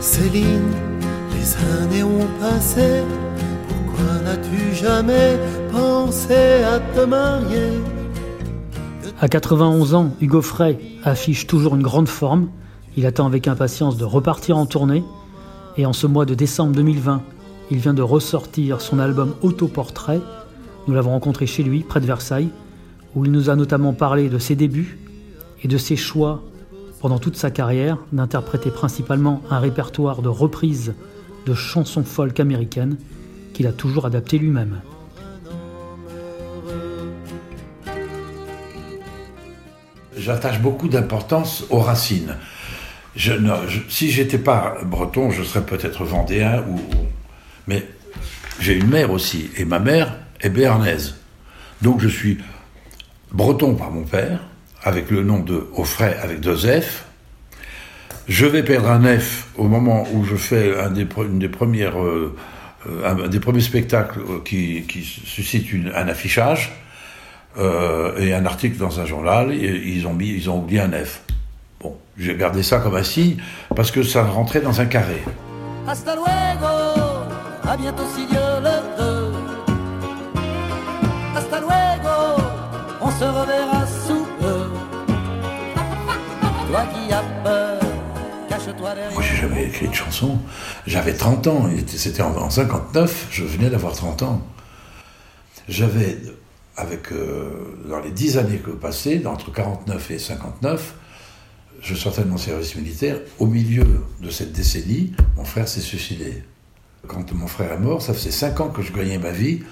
Céline, les années ont passé, pourquoi n'as-tu jamais pensé à te marier? À 91 ans, Hugo Frey affiche toujours une grande forme. Il attend avec impatience de repartir en tournée. Et en ce mois de décembre 2020, il vient de ressortir son album Autoportrait. Nous l'avons rencontré chez lui, près de Versailles, où il nous a notamment parlé de ses débuts et de ses choix pendant toute sa carrière d'interpréter principalement un répertoire de reprises de chansons folk américaines qu'il a toujours adapté lui-même. J'attache beaucoup d'importance aux racines. Je, si j'étais pas breton, je serais peut-être vendéen ou, mais j'ai une mère aussi et ma mère est béarnaise. Donc je suis breton par mon père, avec le nom de Offray avec deux F. Je vais perdre un F au moment où je fais un des, une des premières, euh, un des premiers spectacles qui, qui suscite un affichage euh, et un article dans un journal. Ils ont oublié un F. Bon, j'ai gardé ça comme un signe parce que ça rentrait dans un carré. Hasta luego, à bientôt si le veut. Hasta luego, on se reverra. Toi qui as peur, cache-toi derrière. Moi, j'ai jamais écrit de chanson. J'avais 30 ans. C'était en, en 59. Je venais d'avoir 30 ans. J'avais, avec, euh, dans les 10 années que passées, entre 49 et 59, je sortais de mon service militaire. Au milieu de cette décennie, mon frère s'est suicidé. Quand mon frère est mort, ça faisait 5 ans que je gagnais ma vie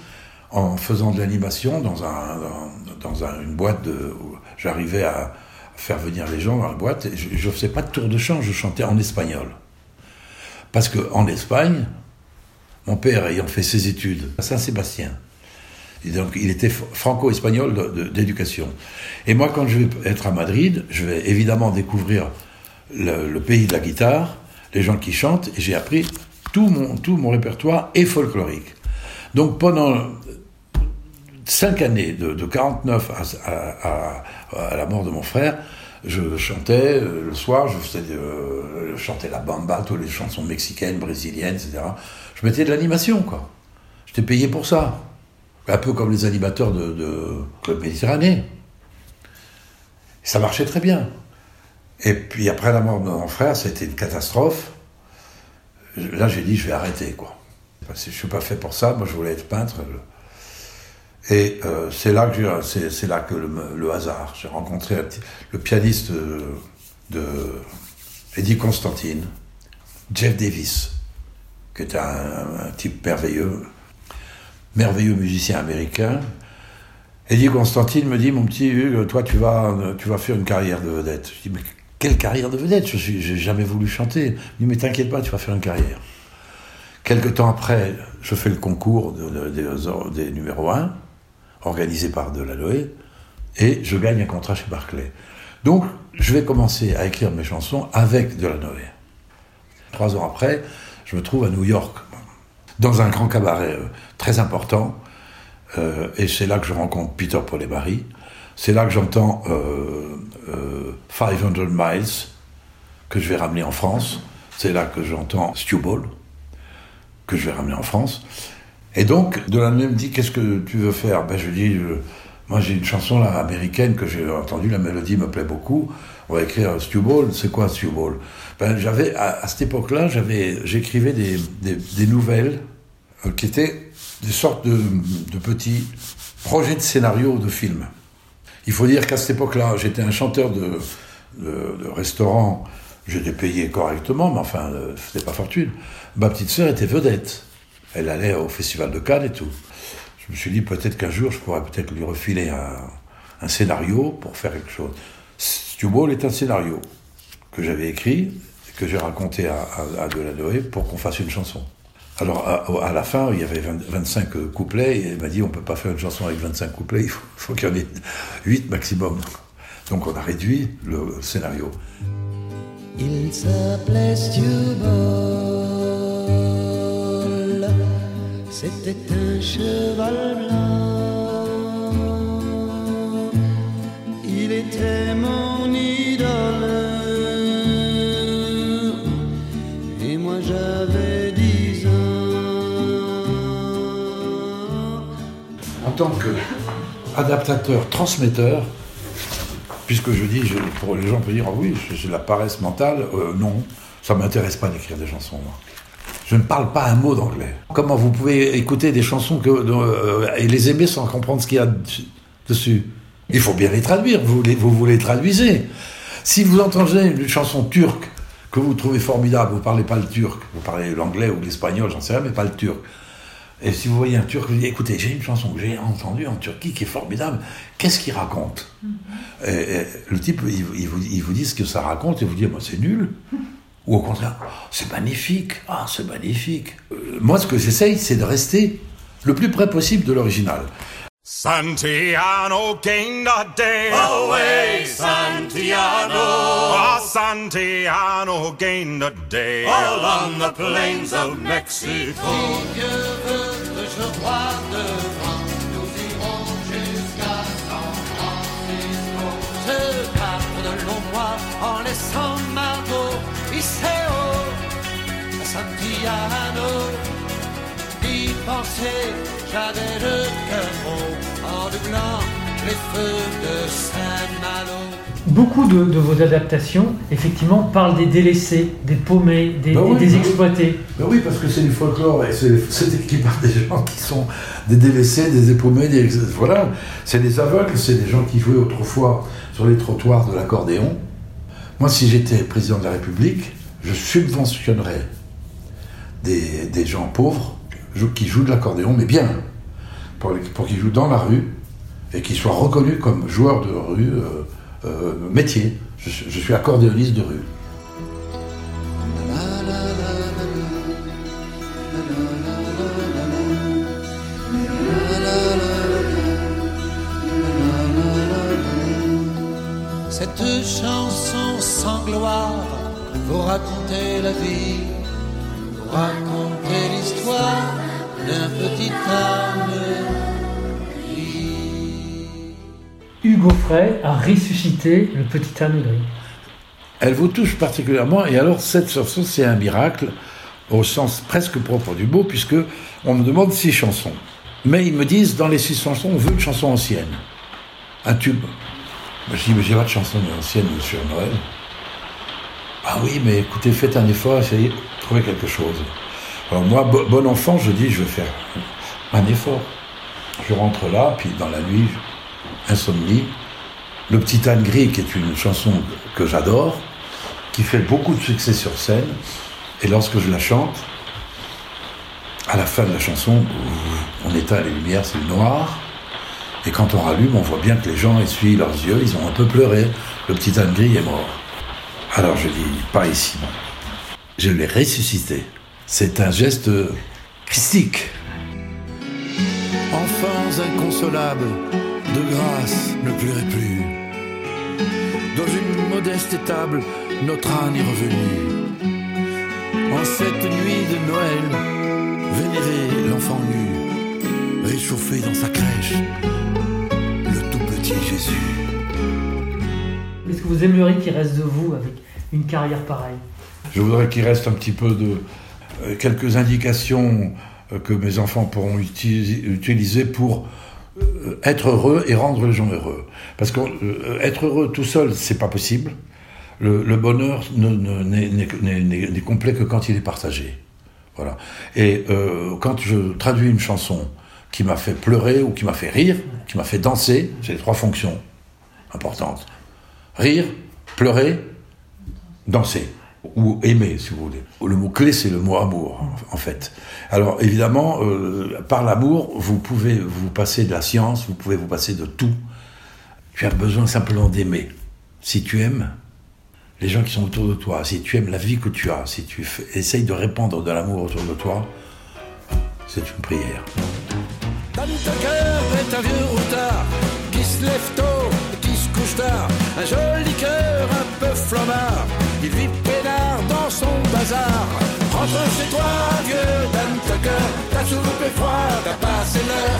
en faisant de l'animation dans, un, dans, dans un, une boîte de, j'arrivais à faire venir les gens dans la boîte. Et je ne faisais pas de tour de chant, je chantais en espagnol. Parce qu'en Espagne, mon père ayant fait ses études à Saint-Sébastien, et donc il était franco-espagnol d'éducation. Et moi, quand je vais être à Madrid, je vais évidemment découvrir le, pays de la guitare, les gens qui chantent, et j'ai appris tout mon, tout mon répertoire est folklorique. Donc pendant cinq années, de, de 49 à, à, à, à, la mort de mon frère, je chantais euh, le soir, euh, je chantais la bamba, toutes les chansons mexicaines, brésiliennes, etc. Je mettais de l'animation, quoi. J'étais payé pour ça. Un peu comme les animateurs de, Club Méditerranée. Ça marchait très bien. Et puis après la mort de mon frère, été une catastrophe. Là, j'ai dit, je vais arrêter, quoi. Parce que je suis pas fait pour ça. Moi, je voulais être peintre. Et euh, c'est là que c'est, là que le, hasard. J'ai rencontré le pianiste de, de Eddie Constantine, Jeff Davis, qui est un, type merveilleux, merveilleux musicien américain. Eddie Constantine me dit, mon petit toi, tu vas, tu vas faire une carrière de vedette. Je dis, mais quelle carrière de vedette? Je j'ai jamais voulu chanter. Il me dit, mais t'inquiète pas, tu vas faire une carrière. Quelque temps après, je fais le concours de, de, de, des numéros 1, organisé par Delanoë, et je gagne un contrat chez Barclay. Donc, je vais commencer à écrire mes chansons avec Delanoë. Trois ans après, je me trouve à New York, dans un grand cabaret euh, très important, euh, et c'est là que je rencontre Peter Paul et Barry. C'est là que j'entends euh, euh, 500 Miles, que je vais ramener en France. C'est là que j'entends Stu Ball, que je vais ramener en France. Et donc, Delanoë me dit Qu'est-ce que tu veux faire? Ben, Je dis je, Moi, j'ai une chanson là, américaine que j'ai entendue, la mélodie me plaît beaucoup. On va écrire Stu Ball. C'est quoi Stu Ball? Ben, j'avais, à, cette époque-là, j'écrivais des, nouvelles euh, qui étaient des sortes de, petits projets de scénario de films. Il faut dire qu'à cette époque-là, j'étais un chanteur de, de, de restaurant. J'étais payé correctement, mais enfin, euh, c'était pas fortune. Ma petite sœur était vedette. Elle allait au festival de Cannes et tout. Je me suis dit peut-être qu'un jour, je pourrais peut-être lui refiler un, scénario pour faire quelque chose. Stu Ball est un scénario que j'avais écrit, que j'ai raconté à, à, pour qu'on fasse une chanson. Alors, à, la fin, il y avait 20, 25 couplets, et elle m'a dit, on ne peut pas faire une chanson avec 25 couplets, il faut, qu'il y en ait 8 maximum. Donc, on a réduit le scénario. Il s'appelait Stubble, C'était un cheval blanc. Il était mon idole. Et moi j'avais dix ans. En tant qu'adaptateur, transmetteur, puisque je dis, pour les gens peuvent dire, oh oui, c'est la paresse mentale. Euh, non, ça ne m'intéresse pas d'écrire des chansons. Moi. Je ne parle pas un mot d'anglais. Comment vous pouvez écouter des chansons que, euh, et les aimer sans comprendre ce qu'il y a dessus Il faut bien les traduire, vous, les, vous, vous les traduisez. Si vous entendez une chanson turque que vous trouvez formidable, vous parlez pas le turc, vous parlez l'anglais ou l'espagnol, j'en sais rien, mais pas le turc. Et si vous voyez un turc, vous dites, écoutez, j'ai une chanson que j'ai entendue en Turquie qui est formidable, qu'est-ce qu'il raconte? Mm-hmm. et, Le type, il, vous, il, vous, dit ce que ça raconte et vous dit, moi c'est nul. Ou au contraire, c'est magnifique, ah c'est magnifique. Euh, moi ce que j'essaye, c'est de rester le plus près possible de l'original. Santiano gained a day. Away, Santiano. Ah, Santiano gained a day. All on the plains of Mexico. Si Dieu veut que je vois devant, nous irons jusqu'à San Francisco. Je pars de longs mois en laissant Margot, Iseo, Santiano. Y penser, j'avais le cœur les feux de Saint-Malo. Beaucoup de, vos adaptations, effectivement, parlent des délaissés, des paumés, des, bah des bah exploités. Bah oui, parce que c'est du folklore, et c'est qui parle des gens qui sont des délaissés, des épaumés, des, voilà. C'est des aveugles, c'est des gens qui jouaient autrefois sur les trottoirs de l'accordéon. Moi, si j'étais président de la République, je subventionnerais des, gens pauvres qui jouent de l'accordéon, mais bien, pour, qu'ils jouent dans la rue, et qu'il soit reconnu comme joueur de rue, euh, euh, métier. Je, je, suis accordéoniste de rue. Cette chanson sans gloire vous raconter la vie, vous raconter l'histoire d'un petit âme Hugo Frey a ressuscité le petit âne gris. Elle vous touche particulièrement, et alors cette chanson, c'est un miracle au sens presque propre du mot, puisque on me demande six chansons. Mais ils me disent, dans les six chansons, on veut une chanson ancienne. Un tube. Je dis, mais j'ai pas de chanson ancienne, monsieur Noël. Ah oui, mais écoutez, faites un effort, essayez de trouver quelque chose. Alors moi, bon enfant, je dis, je vais faire un effort. Je rentre là, puis dans la nuit, Insomnie, Le Petit âne gris, qui est une chanson que j'adore, qui fait beaucoup de succès sur scène. Et lorsque je la chante, à la fin de la chanson, on éteint les lumières, c'est le noir. Et quand on rallume, on voit bien que les gens essuient leurs yeux, ils ont un peu pleuré. Le petit âne gris est mort. Alors je dis, pas ici, non. Je l'ai ressuscité. C'est un geste christique. Enfants inconsolables, de grâce ne pleurait plus. Dans une modeste étable, notre âne est revenu. En cette nuit de Noël, vénérer l'enfant nu, réchauffé dans sa crèche, le tout petit Jésus. Qu'est-ce que vous aimeriez qu'il reste de vous avec une carrière pareille? Je voudrais qu'il reste un petit peu de euh, quelques indications euh, que mes enfants pourront utiliser pour euh, être heureux et rendre les gens heureux. Parce que être heureux tout seul, c'est pas possible. Le, bonheur n'est complet que quand il est partagé. Voilà. Et euh, quand je traduis une chanson qui m'a fait pleurer ou qui m'a fait rire, qui m'a fait danser, c'est les trois fonctions importantes. Rire, pleurer, danser ou aimer, si vous voulez. Le mot clé, c'est le mot amour, en fait. Alors, évidemment, euh, par l'amour, vous pouvez vous passer de la science, vous pouvez vous passer de tout. Tu as besoin simplement d'aimer. Si tu aimes les gens qui sont autour de toi, si tu aimes la vie que tu as, si tu essayes de répandre de l'amour autour de toi, c'est une prière. Dans cœur est un vieux routard qui se lève tôt et qui se couche tard. Un joli cœur un peu flambard, il vit dans son bazar. Rentre chez toi, vieux Dan Tucker, ta soupe est froide, t'as passé l'heure.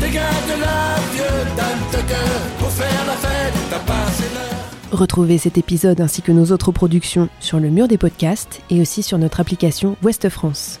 Dégage la vieux Dan Tucker, pour faire la fête, t'as passé l'heure. Retrouvez cet épisode ainsi que nos autres productions sur le mur des podcasts et aussi sur notre application Ouest France.